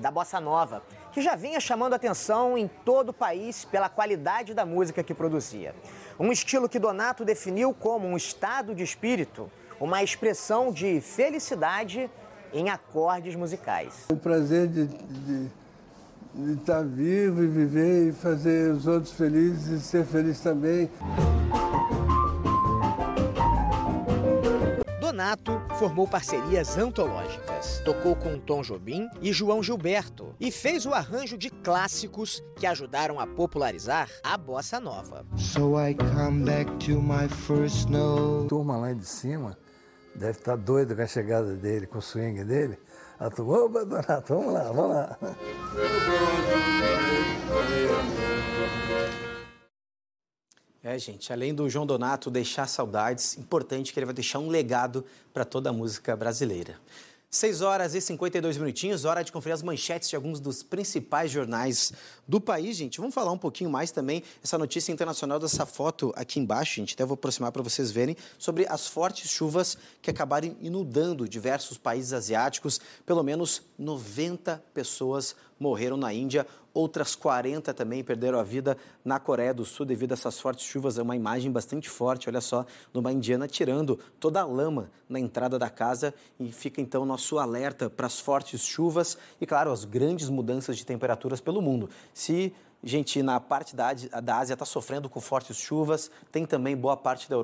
da bossa nova, que já vinha chamando atenção em todo o país pela qualidade da música que produzia. Um estilo que Donato definiu como um estado de espírito, uma expressão de felicidade em acordes musicais. O prazer de, de, de estar vivo e viver e fazer os outros felizes e ser feliz também. Donato formou parcerias antológicas, tocou com Tom Jobim e João Gilberto e fez o arranjo de clássicos que ajudaram a popularizar a bossa nova. So I come back to my first snow. A turma lá de cima deve estar doida com a chegada dele, com o swing dele. A turma, opa, Donato, vamos lá, vamos lá. É, gente, além do João Donato deixar saudades, importante que ele vai deixar um legado para toda a música brasileira. 6 horas e 52 minutinhos, hora de conferir as manchetes de alguns dos principais jornais do país, gente. Vamos falar um pouquinho mais também essa notícia internacional dessa foto aqui embaixo, gente. Até vou aproximar para vocês verem sobre as fortes chuvas que acabaram inundando diversos países asiáticos. Pelo menos 90 pessoas morreram na Índia, outras 40 também perderam a vida na Coreia do Sul devido a essas fortes chuvas. É uma imagem bastante forte, olha só, numa indiana tirando toda a lama na entrada da casa e fica então nosso alerta para as fortes chuvas e, claro, as grandes mudanças de temperaturas pelo mundo. Se gente na parte da, da Ásia está sofrendo com fortes chuvas, tem também boa parte da Europa